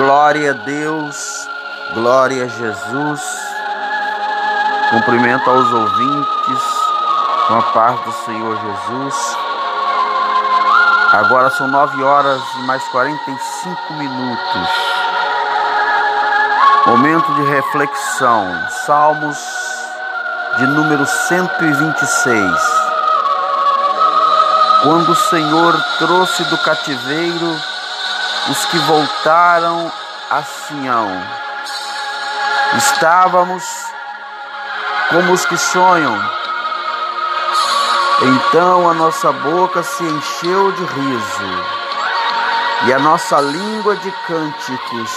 Glória a Deus, glória a Jesus. Cumprimento aos ouvintes com a paz do Senhor Jesus. Agora são nove horas e mais 45 minutos. Momento de reflexão. Salmos de número 126. Quando o Senhor trouxe do cativeiro os que voltaram a Sião. Estávamos como os que sonham. Então a nossa boca se encheu de riso e a nossa língua de cânticos.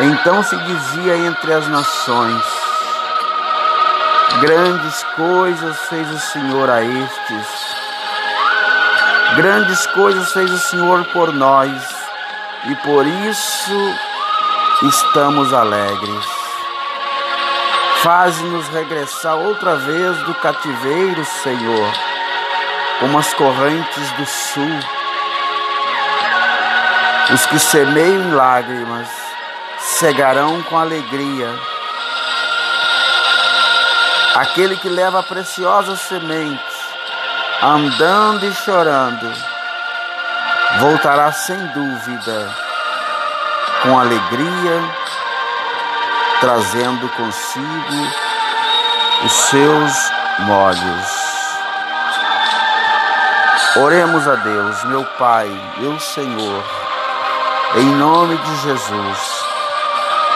Então se dizia entre as nações: Grandes coisas fez o Senhor a estes. Grandes coisas fez o Senhor por nós e por isso estamos alegres. Faze-nos regressar outra vez do cativeiro, Senhor, como as correntes do sul. Os que semeiam em lágrimas cegarão com alegria Aquele que leva a preciosa semente, andando e chorando, voltará sem dúvida, com alegria, trazendo consigo os seus molhos. Oremos a Deus, meu Pai, meu Senhor, em nome de Jesus.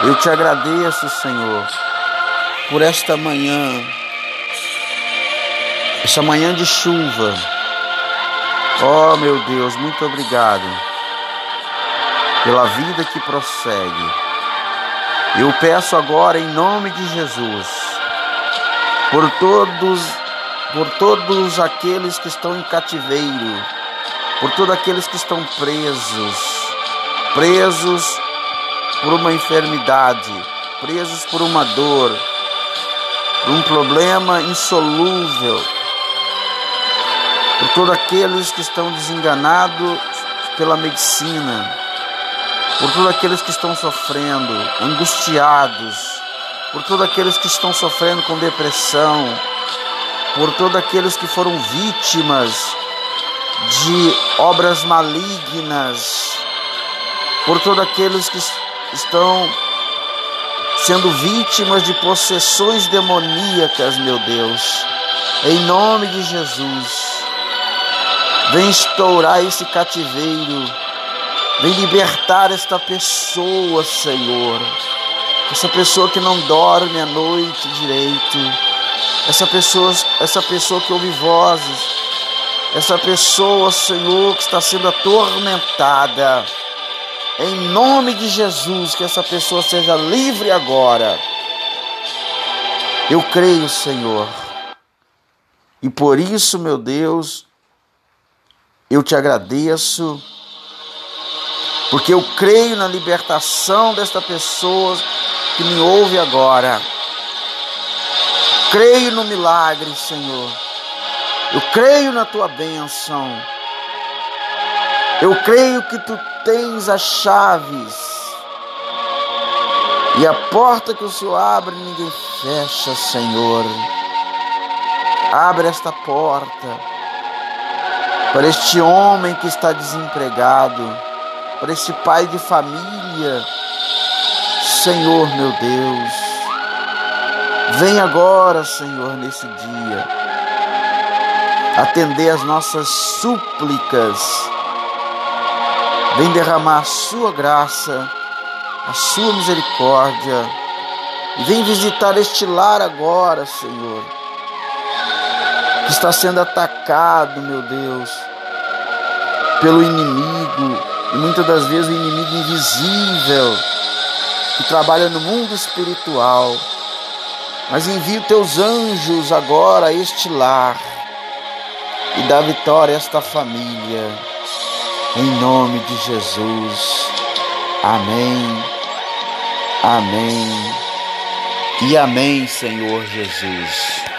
Eu te agradeço, Senhor por esta manhã, esta manhã de chuva. Oh, meu Deus, muito obrigado pela vida que prossegue. Eu peço agora em nome de Jesus por todos por todos aqueles que estão em cativeiro, por todos aqueles que estão presos, presos por uma enfermidade, presos por uma dor, um problema insolúvel, por todos aqueles que estão desenganados pela medicina, por todos aqueles que estão sofrendo, angustiados, por todos aqueles que estão sofrendo com depressão, por todos aqueles que foram vítimas de obras malignas, por todos aqueles que estão sendo vítimas de possessões demoníacas, meu Deus. Em nome de Jesus, vem estourar esse cativeiro, vem libertar esta pessoa, Senhor. Essa pessoa que não dorme a noite direito, essa pessoa, essa pessoa que ouve vozes, essa pessoa, Senhor, que está sendo atormentada em nome de Jesus, que essa pessoa seja livre agora. Eu creio, Senhor. E por isso, meu Deus, eu te agradeço, porque eu creio na libertação desta pessoa que me ouve agora. Creio no milagre, Senhor. Eu creio na tua bênção. Eu creio que tu tens as chaves. E a porta que o Senhor abre, ninguém fecha, Senhor. Abre esta porta para este homem que está desempregado, para este pai de família. Senhor, meu Deus, vem agora, Senhor, nesse dia, atender as nossas súplicas Vem derramar a sua graça, a sua misericórdia. E vem visitar este lar agora, Senhor, que está sendo atacado, meu Deus, pelo inimigo, e muitas das vezes o inimigo invisível, que trabalha no mundo espiritual. Mas envia teus anjos agora a este lar e dá vitória a esta família. Em nome de Jesus. Amém. Amém. E amém, Senhor Jesus.